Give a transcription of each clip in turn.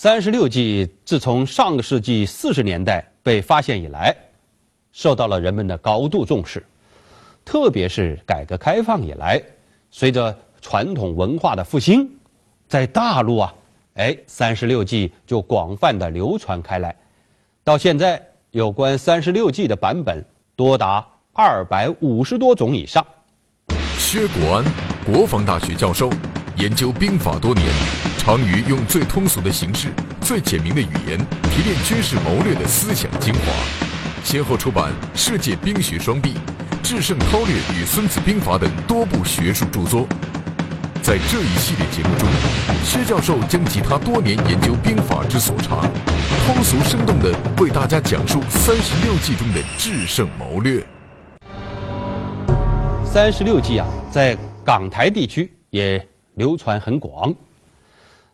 三十六计自从上个世纪四十年代被发现以来，受到了人们的高度重视。特别是改革开放以来，随着传统文化的复兴，在大陆啊，哎，三十六计就广泛的流传开来。到现在，有关三十六计的版本多达二百五十多种以上。薛国安，国防大学教授，研究兵法多年。常于用最通俗的形式、最简明的语言提炼军事谋略的思想精华，先后出版《世界兵学双璧》《制胜韬略》与《孙子兵法》等多部学术著作。在这一系列节目中，薛教授将集他多年研究兵法之所长，通俗生动地为大家讲述三十六计中的制胜谋略。三十六计啊，在港台地区也流传很广。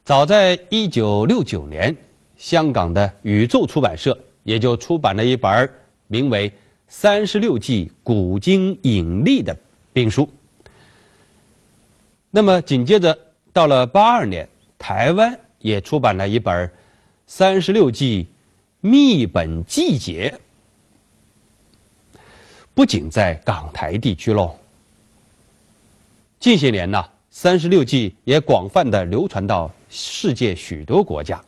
早在一九六九年，香港的宇宙出版社也就出版了一本名为《三十六计古今引力》的兵书。那么紧接着到了八二年，台湾也出版了一本《三十六计秘本纪节》。不仅在港台地区喽，近些年呢，《三十六计》也广泛的流传到。世界许多国家，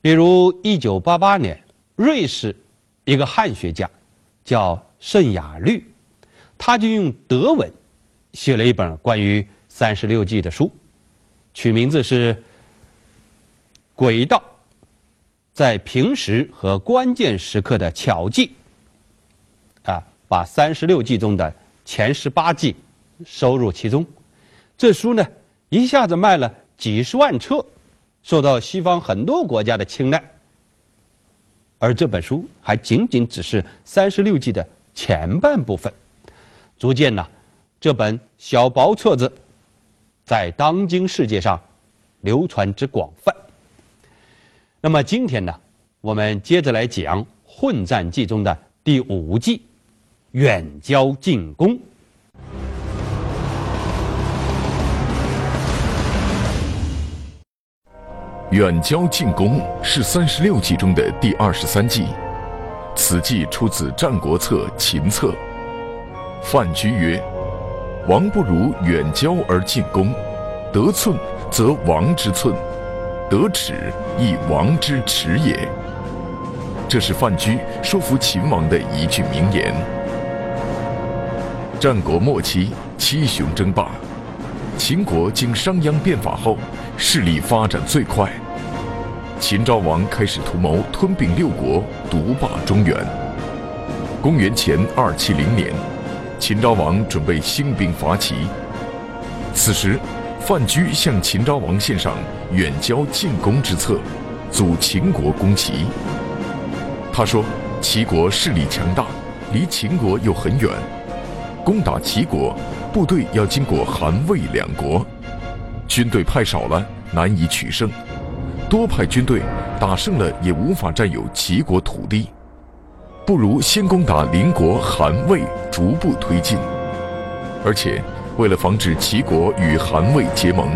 比如一九八八年，瑞士一个汉学家叫圣雅律，他就用德文写了一本关于三十六计的书，取名字是《轨道在平时和关键时刻的巧计》，啊，把三十六计中的前十八计收入其中。这书呢，一下子卖了。几十万册，受到西方很多国家的青睐。而这本书还仅仅只是三十六计的前半部分，足见呢，这本小薄册子在当今世界上流传之广泛。那么今天呢，我们接着来讲混战记中的第五计——远交近攻。远交近攻是三十六计中的第二十三计，此计出自《战国策·秦策》。范雎曰：“王不如远交而近攻，得寸则王之寸，得尺亦王之尺也。”这是范雎说服秦王的一句名言。战国末期，七雄争霸。秦国经商鞅变法后，势力发展最快。秦昭王开始图谋吞并六国，独霸中原。公元前二七零年，秦昭王准备兴兵伐齐。此时，范雎向秦昭王献上远交近攻之策，阻秦国攻齐。他说：“齐国势力强大，离秦国又很远，攻打齐国。”部队要经过韩魏两国，军队派少了难以取胜，多派军队打胜了也无法占有齐国土地，不如先攻打邻国韩魏，逐步推进。而且为了防止齐国与韩魏结盟，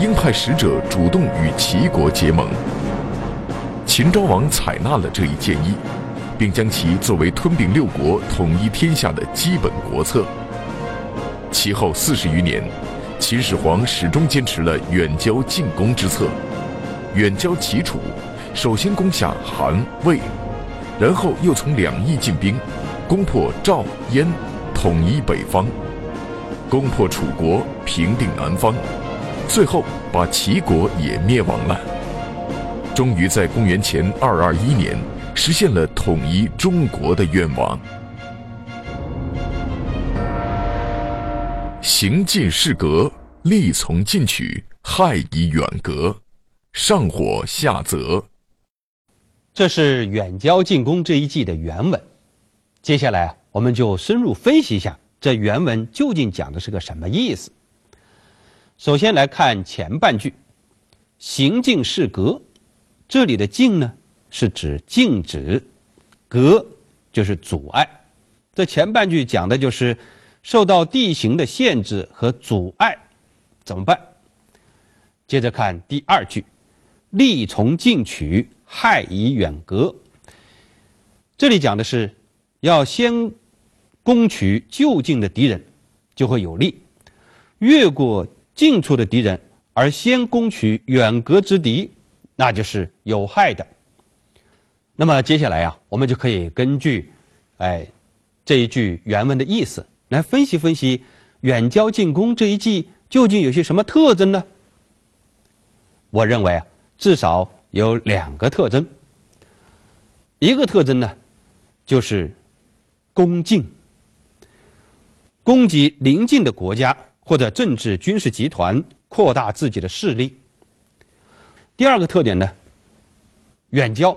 应派使者主动与齐国结盟。秦昭王采纳了这一建议，并将其作为吞并六国、统一天下的基本国策。其后四十余年，秦始皇始终坚持了远交近攻之策。远交齐楚，首先攻下韩、魏，然后又从两翼进兵，攻破赵、燕，统一北方，攻破楚国，平定南方，最后把齐国也灭亡了。终于在公元前二二一年，实现了统一中国的愿望。行进士革，力从进取，害以远隔，上火下泽。这是远交近攻这一计的原文。接下来，我们就深入分析一下这原文究竟讲的是个什么意思。首先来看前半句：“行进士革”，这里的“进”呢，是指静止；“革”就是阻碍。这前半句讲的就是受到地形的限制和阻碍，怎么办？接着看第二句：“力从进取。”害以远隔。这里讲的是，要先攻取就近的敌人，就会有利；越过近处的敌人，而先攻取远隔之敌，那就是有害的。那么接下来啊，我们就可以根据，哎，这一句原文的意思来分析分析远交近攻这一计究竟有些什么特征呢？我认为啊，至少。有两个特征，一个特征呢，就是攻进，攻击邻近的国家或者政治军事集团，扩大自己的势力。第二个特点呢，远交，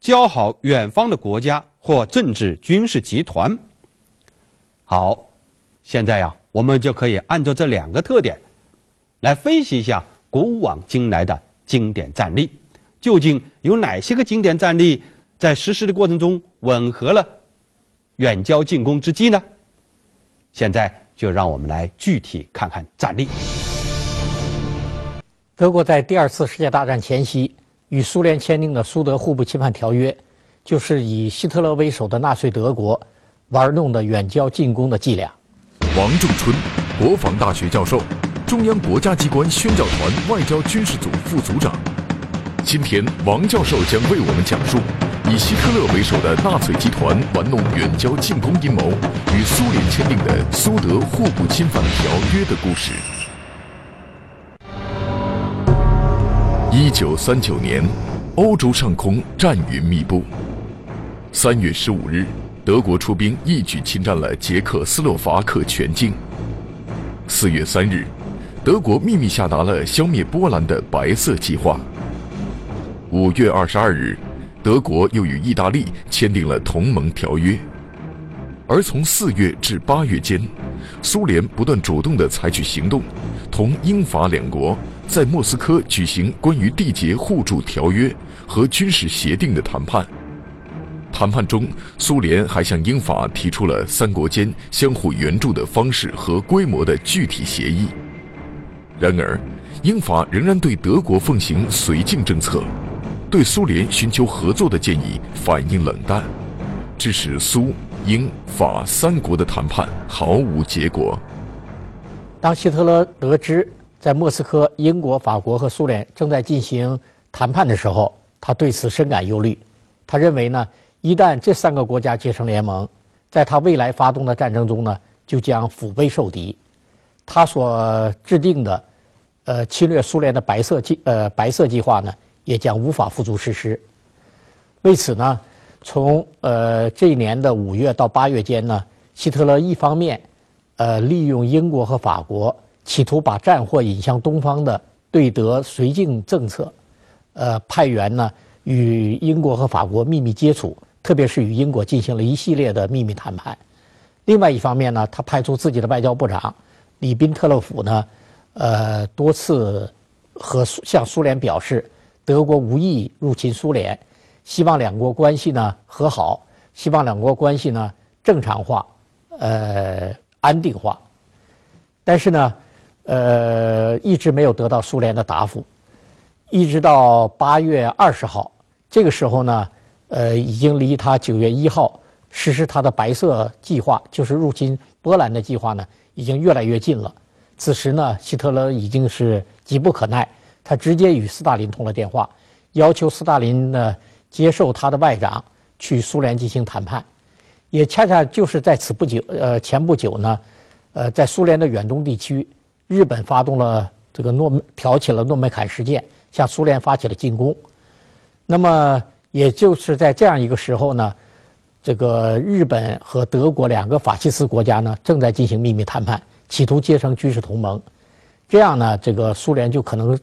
交好远方的国家或政治军事集团。好，现在呀，我们就可以按照这两个特点，来分析一下古往今来的。经典战例，究竟有哪些个经典战例在实施的过程中吻合了远交近攻之计呢？现在就让我们来具体看看战例。德国在第二次世界大战前夕与苏联签订的苏德互不侵犯条约，就是以希特勒为首的纳粹德国玩弄的远交近攻的伎俩。王仲春，国防大学教授。中央国家机关宣教团外交军事组副组长，今天王教授将为我们讲述以希特勒为首的纳粹集团玩弄远交近攻阴谋，与苏联签订的苏德互不侵犯条约的故事。一九三九年，欧洲上空战云密布。三月十五日，德国出兵一举侵占了捷克斯洛伐克全境。四月三日。德国秘密下达了消灭波兰的“白色计划”。五月二十二日，德国又与意大利签订了同盟条约。而从四月至八月间，苏联不断主动地采取行动，同英法两国在莫斯科举行关于缔结互助条约和军事协定的谈判。谈判中，苏联还向英法提出了三国间相互援助的方式和规模的具体协议。然而，英法仍然对德国奉行绥靖政策，对苏联寻求合作的建议反应冷淡，致使苏、英、法三国的谈判毫无结果。当希特勒得知在莫斯科，英国、法国和苏联正在进行谈判的时候，他对此深感忧虑。他认为呢，一旦这三个国家结成联盟，在他未来发动的战争中呢，就将腹背受敌。他所制定的，呃，侵略苏联的白色计呃白色计划呢，也将无法付诸实施。为此呢，从呃这一年的五月到八月间呢，希特勒一方面，呃，利用英国和法国企图把战祸引向东方的对德绥靖政策，呃，派员呢与英国和法国秘密接触，特别是与英国进行了一系列的秘密谈判。另外一方面呢，他派出自己的外交部长。里宾特洛甫呢，呃，多次和向苏联表示，德国无意入侵苏联，希望两国关系呢和好，希望两国关系呢正常化，呃，安定化。但是呢，呃，一直没有得到苏联的答复，一直到八月二十号，这个时候呢，呃，已经离他九月一号实施他的白色计划，就是入侵波兰的计划呢。已经越来越近了。此时呢，希特勒已经是急不可耐，他直接与斯大林通了电话，要求斯大林呢接受他的外长去苏联进行谈判。也恰恰就是在此不久，呃，前不久呢，呃，在苏联的远东地区，日本发动了这个诺挑起了诺门坎事件，向苏联发起了进攻。那么，也就是在这样一个时候呢，这个日本和德国两个法西斯国家呢，正在进行秘密谈判，企图结成军事同盟。这样呢，这个苏联就可能，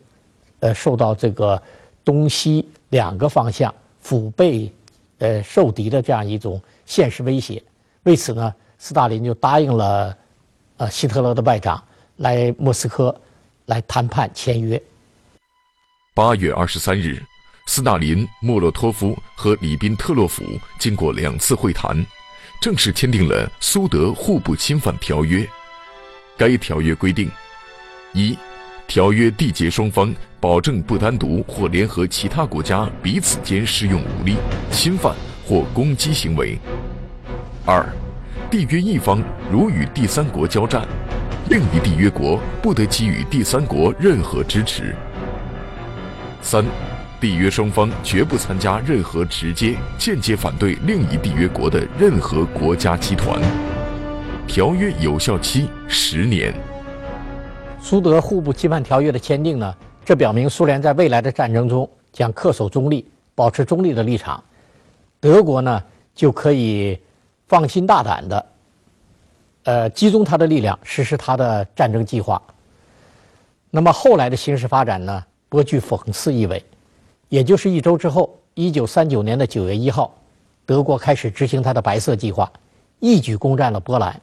呃，受到这个东西两个方向腹背，呃，受敌的这样一种。现实威胁，为此呢，斯大林就答应了，呃，希特勒的外长来莫斯科来谈判签约。八月二十三日，斯大林、莫洛托夫和里宾特洛甫经过两次会谈，正式签订了苏德互不侵犯条约。该条约规定：一、条约缔结双方保证不单独或联合其他国家彼此间使用武力侵犯。或攻击行为。二，缔约一方如与第三国交战，另一缔约国不得给予第三国任何支持。三，缔约双方绝不参加任何直接、间接反对另一缔约国的任何国家集团。条约有效期十年。苏德互不侵犯条约的签订呢？这表明苏联在未来的战争中将恪守中立，保持中立的立场。德国呢就可以放心大胆的，呃，集中他的力量实施他的战争计划。那么后来的形势发展呢，颇具讽刺意味。也就是一周之后，一九三九年的九月一号，德国开始执行他的白色计划，一举攻占了波兰。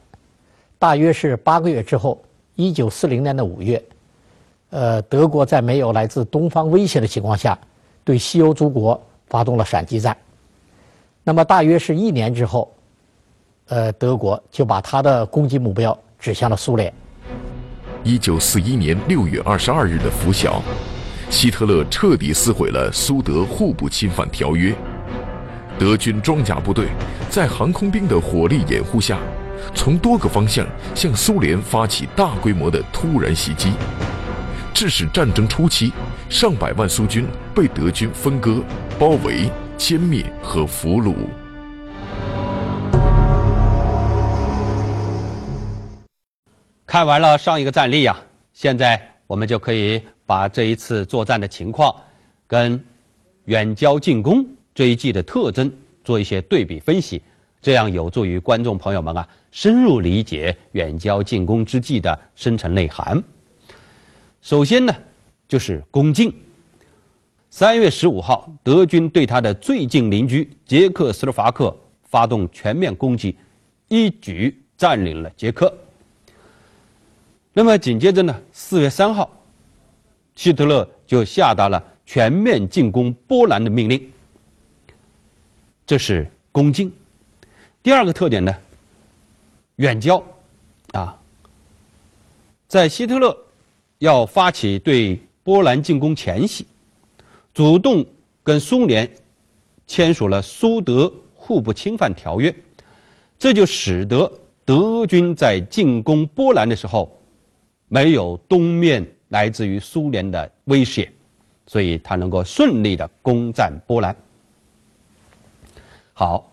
大约是八个月之后，一九四零年的五月，呃，德国在没有来自东方威胁的情况下，对西欧诸国发动了闪击战。那么，大约是一年之后，呃，德国就把他的攻击目标指向了苏联。一九四一年六月二十二日的拂晓，希特勒彻底撕毁了苏德互不侵犯条约。德军装甲部队在航空兵的火力掩护下，从多个方向向苏联发起大规模的突然袭击，致使战争初期上百万苏军被德军分割、包围。歼灭和俘虏。看完了上一个战例呀，现在我们就可以把这一次作战的情况跟远交近攻这一季的特征做一些对比分析，这样有助于观众朋友们啊深入理解远交近攻之计的深层内涵。首先呢，就是攻进。三月十五号，德军对他的最近邻居捷克斯洛伐克发动全面攻击，一举占领了捷克。那么紧接着呢，四月三号，希特勒就下达了全面进攻波兰的命令。这是攻进。第二个特点呢，远交，啊，在希特勒要发起对波兰进攻前夕。主动跟苏联签署了苏德互不侵犯条约，这就使得德军在进攻波兰的时候，没有东面来自于苏联的威胁，所以他能够顺利的攻占波兰。好，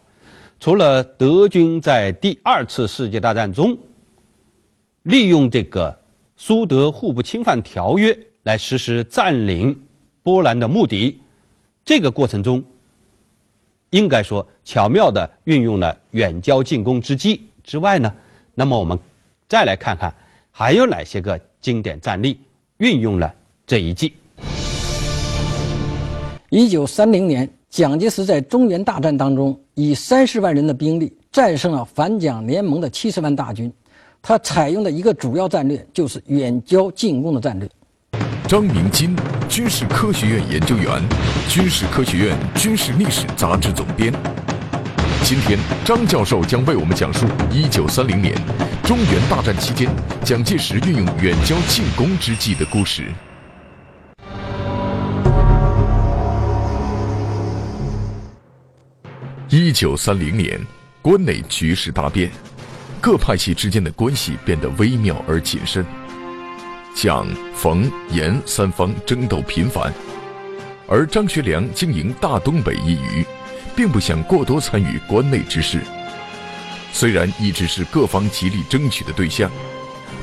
除了德军在第二次世界大战中利用这个苏德互不侵犯条约来实施占领。波兰的目的，这个过程中，应该说巧妙的运用了远交近攻之计之外呢，那么我们再来看看还有哪些个经典战例运用了这一计。一九三零年，蒋介石在中原大战当中以三十万人的兵力战胜了反蒋联盟的七十万大军，他采用的一个主要战略就是远交近攻的战略。张明金，军事科学院研究员，军事科学院军事历史杂志总编。今天，张教授将为我们讲述一九三零年中原大战期间蒋介石运用远交近攻之计的故事。一九三零年，关内局势大变，各派系之间的关系变得微妙而谨慎。蒋、冯、阎三方争斗频繁，而张学良经营大东北一隅，并不想过多参与关内之事。虽然一直是各方极力争取的对象，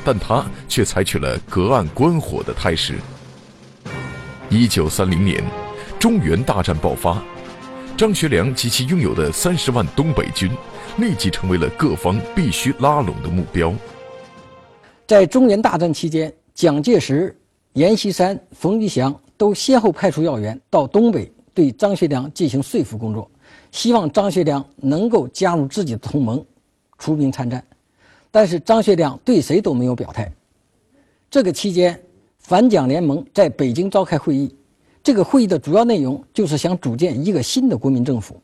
但他却采取了隔岸观火的态势。一九三零年，中原大战爆发，张学良及其拥有的三十万东北军，立即成为了各方必须拉拢的目标。在中原大战期间，蒋介石、阎锡山、冯玉祥都先后派出要员到东北，对张学良进行说服工作，希望张学良能够加入自己的同盟。出兵参战，但是张学良对谁都没有表态。这个期间，反蒋联盟在北京召开会议，这个会议的主要内容就是想组建一个新的国民政府，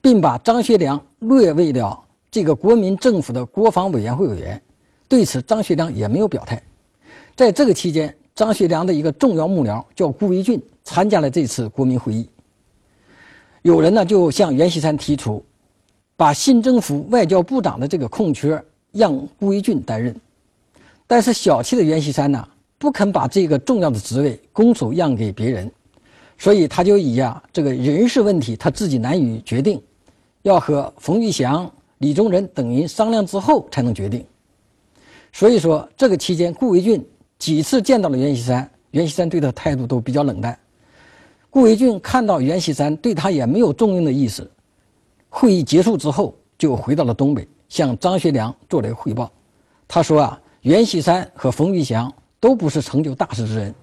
并把张学良列为了这个国民政府的国防委员会委员。对此，张学良也没有表态。在这个期间，张学良的一个重要幕僚叫顾维钧参加了这次国民会议。有人呢就向阎锡山提出。把新政府外交部长的这个空缺让顾维钧担任，但是小气的阎锡山呢不肯把这个重要的职位拱手让给别人，所以他就以啊这个人事问题他自己难以决定，要和冯玉祥、李宗仁等人商量之后才能决定。所以说这个期间，顾维钧几次见到了阎锡山，阎锡山对他态度都比较冷淡。顾维钧看到阎锡山对他也没有重用的意思。会议结束之后，就回到了东北，向张学良做了汇报。他说：“啊，阎锡山和冯玉祥都不是成就大事之人。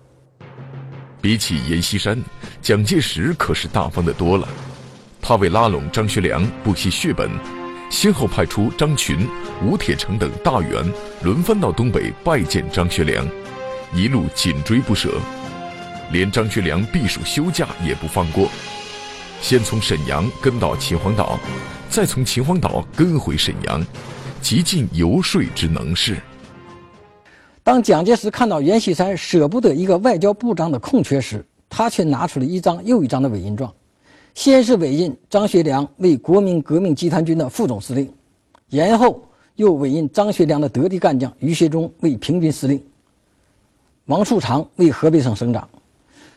比起阎锡山，蒋介石可是大方的多了。他为拉拢张学良，不惜血本，先后派出张群、吴铁城等大员轮番到东北拜见张学良，一路紧追不舍，连张学良避暑休假也不放过。”先从沈阳跟到秦皇岛，再从秦皇岛跟回沈阳，极尽游说之能事。当蒋介石看到阎锡山舍不得一个外交部长的空缺时，他却拿出了一张又一张的委任状。先是委任张学良为国民革命集团军的副总司令，然后又委任张学良的得力干将于学忠为平军司令，王树常为河北省省长。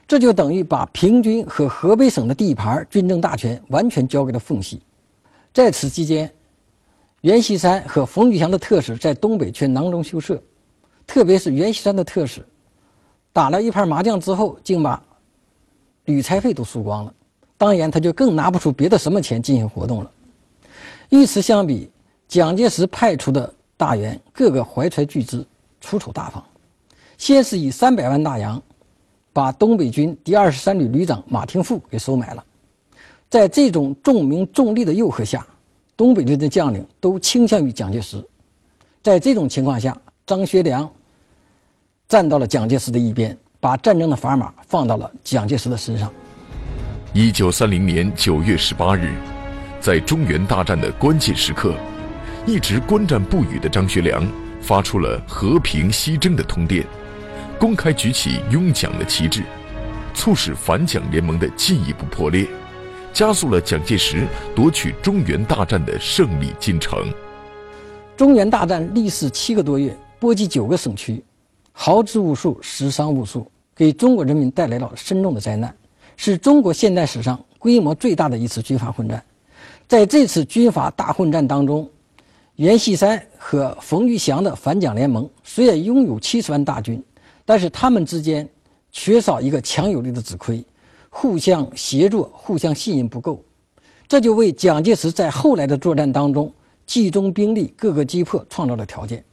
这就等于把平均和河北省的地盘军政大权完全交给了奉系。在此期间，阎锡山和冯玉祥的特使在东北却囊中羞涩，特别是阎锡山的特使，打了一盘麻将之后，竟把旅差费都输光了。当然，他就更拿不出别的什么钱进行活动了。与此相比，蒋介石派出的大员个个怀揣巨资，出手大方，先是以三百万大洋。把东北军第二十三旅旅长马廷富给收买了，在这种重名重利的诱惑下，东北军的将领都倾向于蒋介石。在这种情况下，张学良站到了蒋介石的一边，把战争的砝码放到了蒋介石的身上。一九三零年九月十八日，在中原大战的关键时刻，一直观战不语的张学良发出了和平西征的通电。公开举起拥蒋的旗帜，促使反蒋联盟的进一步破裂，加速了蒋介石夺取中原大战的胜利进程。中原大战历时七个多月，波及九个省区，豪掷无数，死伤无数，给中国人民带来了深重的灾难，是中国现代史上规模最大的一次军阀混战。在这次军阀大混战当中，阎锡山和冯玉祥的反蒋联盟虽然拥有七十万大军。但是他们之间缺少一个强有力的指挥，互相协作、互相信任不够，这就为蒋介石在后来的作战当中集中兵力、各个击破创造了条件。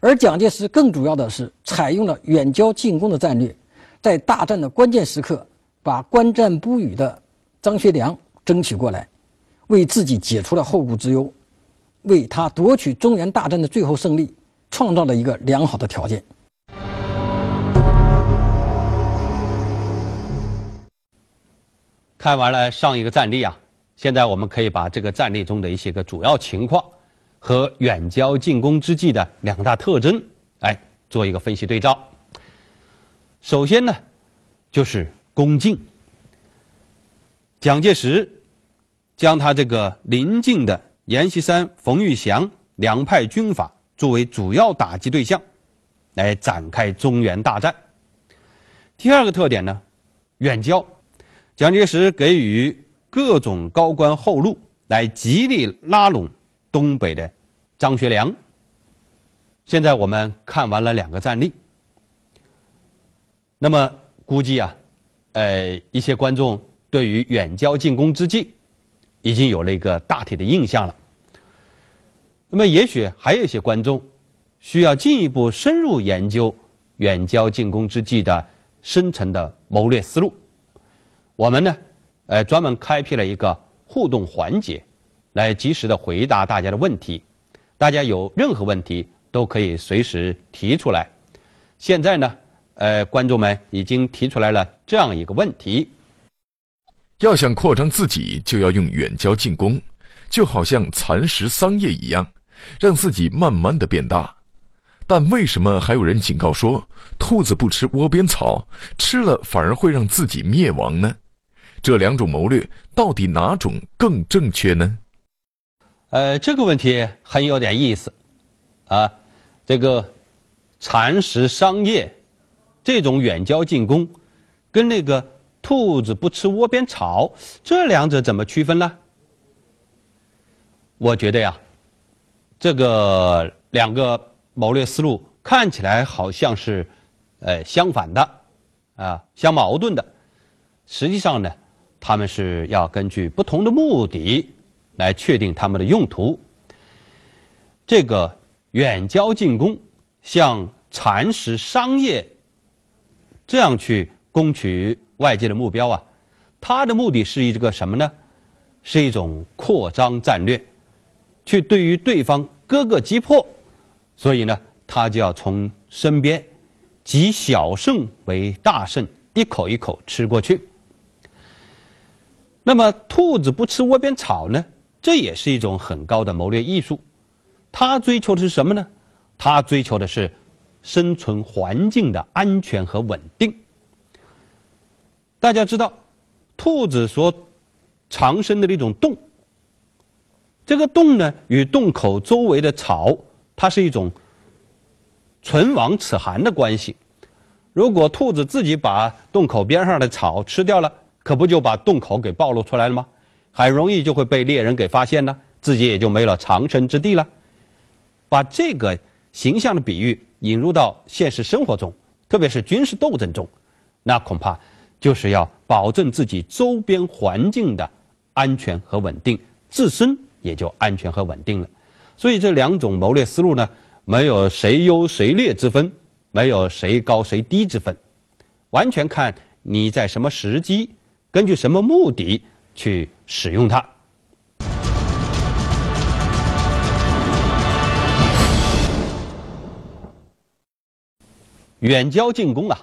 而蒋介石更主要的是采用了远交近攻的战略，在大战的关键时刻把观战不语的张学良争取过来，为自己解除了后顾之忧，为他夺取中原大战的最后胜利创造了一个良好的条件。看完了上一个战例啊，现在我们可以把这个战例中的一些个主要情况和远交近攻之际的两大特征，哎，做一个分析对照。首先呢，就是攻进。蒋介石将他这个临近的阎锡山、冯玉祥两派军阀作为主要打击对象，来展开中原大战。第二个特点呢，远交。蒋介石给予各种高官厚禄，来极力拉拢东北的张学良。现在我们看完了两个战例，那么估计啊，呃，一些观众对于远交近攻之计已经有了一个大体的印象了。那么，也许还有一些观众需要进一步深入研究远交近攻之计的深层的谋略思路。我们呢，呃，专门开辟了一个互动环节，来及时的回答大家的问题。大家有任何问题都可以随时提出来。现在呢，呃，观众们已经提出来了这样一个问题：要想扩张自己，就要用远交近攻，就好像蚕食桑叶一样，让自己慢慢的变大。但为什么还有人警告说，兔子不吃窝边草，吃了反而会让自己灭亡呢？这两种谋略到底哪种更正确呢？呃，这个问题很有点意思，啊，这个蚕食桑叶这种远交近攻，跟那个兔子不吃窝边草，这两者怎么区分呢？我觉得呀，这个两个谋略思路看起来好像是呃相反的，啊，相矛盾的，实际上呢。他们是要根据不同的目的来确定他们的用途。这个远交近攻，像蚕食商业这样去攻取外界的目标啊，它的目的是一个什么呢？是一种扩张战略，去对于对方各个击破。所以呢，他就要从身边集小胜为大胜，一口一口吃过去。那么，兔子不吃窝边草呢？这也是一种很高的谋略艺术。它追求的是什么呢？它追求的是生存环境的安全和稳定。大家知道，兔子所藏身的那种洞，这个洞呢，与洞口周围的草，它是一种唇亡齿寒的关系。如果兔子自己把洞口边上的草吃掉了，可不就把洞口给暴露出来了吗？很容易就会被猎人给发现呢，自己也就没了藏身之地了。把这个形象的比喻引入到现实生活中，特别是军事斗争中，那恐怕就是要保证自己周边环境的安全和稳定，自身也就安全和稳定了。所以这两种谋略思路呢，没有谁优谁劣之分，没有谁高谁低之分，完全看你在什么时机。根据什么目的去使用它？远交近攻啊，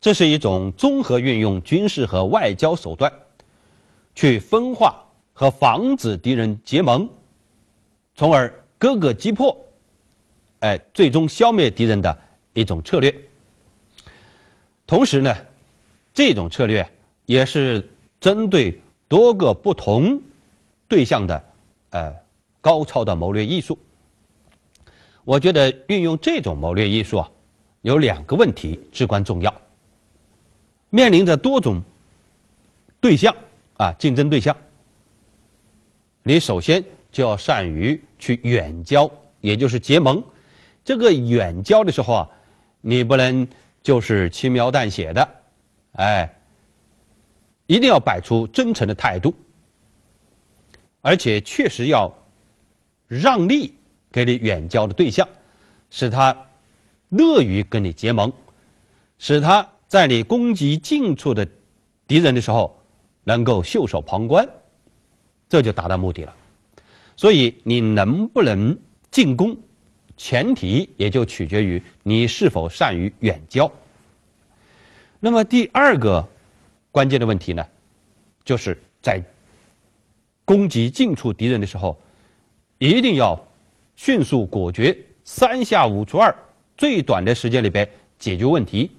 这是一种综合运用军事和外交手段，去分化和防止敌人结盟，从而各个击破，哎，最终消灭敌人的一种策略。同时呢，这种策略。也是针对多个不同对象的，呃，高超的谋略艺术。我觉得运用这种谋略艺术啊，有两个问题至关重要。面临着多种对象啊，竞争对象，你首先就要善于去远交，也就是结盟。这个远交的时候啊，你不能就是轻描淡写的，哎。一定要摆出真诚的态度，而且确实要让利给你远交的对象，使他乐于跟你结盟，使他在你攻击近处的敌人的时候能够袖手旁观，这就达到目的了。所以你能不能进攻，前提也就取决于你是否善于远交。那么第二个。关键的问题呢，就是在攻击近处敌人的时候，一定要迅速果决，三下五除二，最短的时间里边解决问题，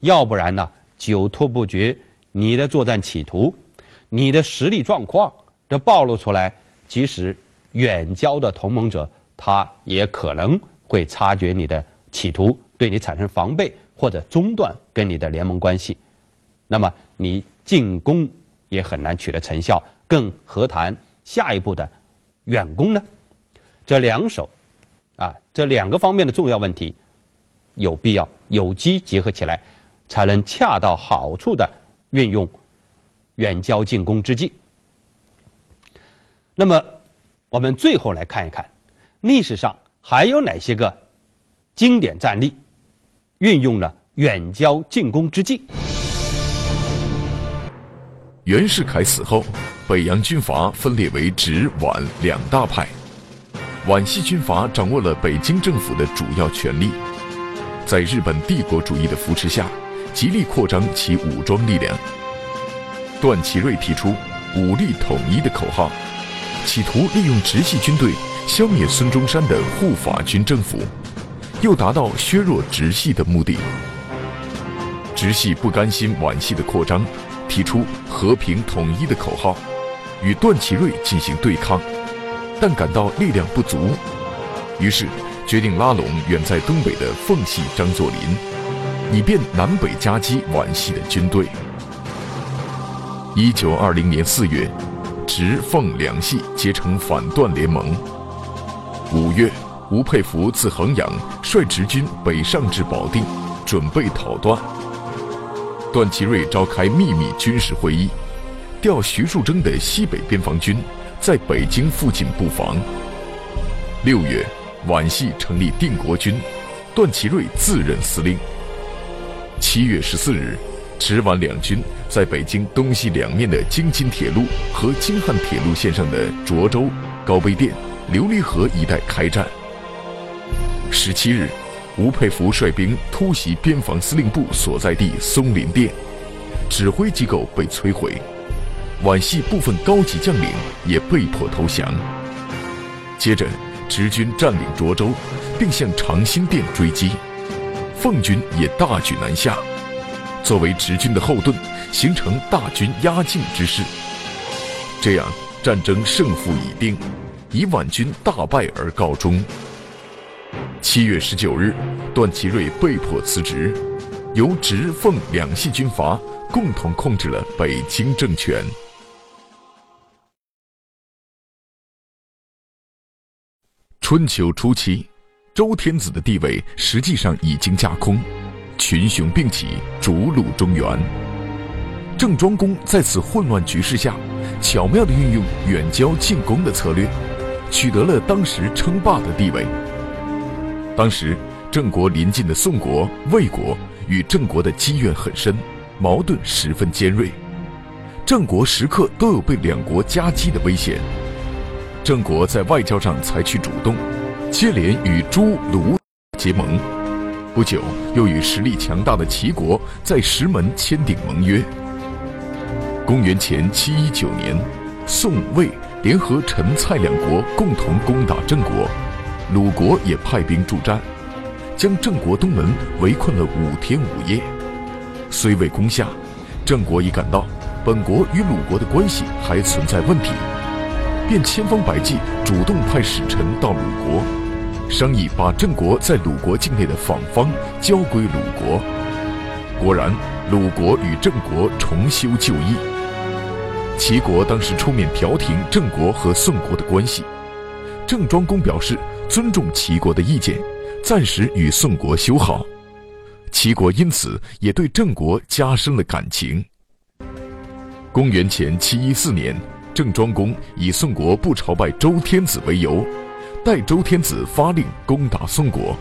要不然呢，久拖不决，你的作战企图，你的实力状况这暴露出来，即使远交的同盟者，他也可能会察觉你的企图，对你产生防备或者中断跟你的联盟关系。那么你进攻也很难取得成效，更何谈下一步的远攻呢？这两手，啊，这两个方面的重要问题，有必要有机结合起来，才能恰到好处的运用远交近攻之计。那么，我们最后来看一看，历史上还有哪些个经典战例，运用了远交近攻之计。袁世凯死后，北洋军阀分裂为直皖两大派，皖系军阀掌握了北京政府的主要权力，在日本帝国主义的扶持下，极力扩张其武装力量。段祺瑞提出“武力统一”的口号，企图利用直系军队消灭孙中山的护法军政府，又达到削弱直系的目的。直系不甘心皖系的扩张。提出和平统一的口号，与段祺瑞进行对抗，但感到力量不足，于是决定拉拢远在东北的奉系张作霖，以便南北夹击皖系的军队。一九二零年四月，直奉两系结成反段联盟。五月，吴佩孚自衡阳率直军北上至保定，准备讨段。段祺瑞召开秘密军事会议，调徐树铮的西北边防军在北京附近布防。六月，皖系成立定国军，段祺瑞自任司令。七月十四日，直皖两军在北京东西两面的京津铁路和京汉铁路线上的涿州、高碑店、琉璃河一带开战。十七日。吴佩孚率兵突袭边防司令部所在地松林店，指挥机构被摧毁，皖系部分高级将领也被迫投降。接着，直军占领涿州，并向长兴店追击，奉军也大举南下，作为直军的后盾，形成大军压境之势。这样，战争胜负已定，以皖军大败而告终。七月十九日，段祺瑞被迫辞职，由直奉两系军阀共同控制了北京政权。春秋初期，周天子的地位实际上已经架空，群雄并起，逐鹿中原。郑庄公在此混乱局势下，巧妙地运用远交近攻的策略，取得了当时称霸的地位。当时，郑国邻近的宋国、魏国与郑国的积怨很深，矛盾十分尖锐，郑国时刻都有被两国夹击的危险。郑国在外交上采取主动，接连与朱、卢结盟，不久又与实力强大的齐国在石门签订盟约。公元前七一九年，宋、魏联合陈、蔡两国共同攻打郑国。鲁国也派兵助战，将郑国东门围困了五天五夜。虽未攻下，郑国已感到本国与鲁国的关系还存在问题，便千方百计主动派使臣到鲁国，商议把郑国在鲁国境内的坊方交归鲁国。果然，鲁国与郑国重修旧义。齐国当时出面调停郑国和宋国的关系，郑庄公表示。尊重齐国的意见，暂时与宋国修好。齐国因此也对郑国加深了感情。公元前七一四年，郑庄公以宋国不朝拜周天子为由，代周天子发令攻打宋国。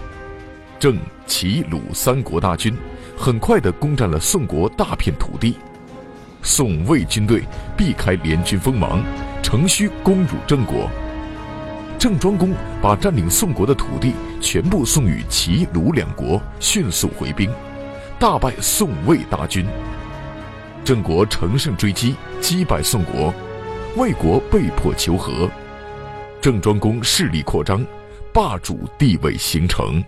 郑、齐、鲁三国大军很快地攻占了宋国大片土地。宋魏军队避开联军锋芒，乘虚攻入郑国。郑庄公把占领宋国的土地全部送与齐、鲁两国，迅速回兵，大败宋魏大军。郑国乘胜追击，击败宋国，魏国被迫求和。郑庄公势力扩张，霸主地位形成。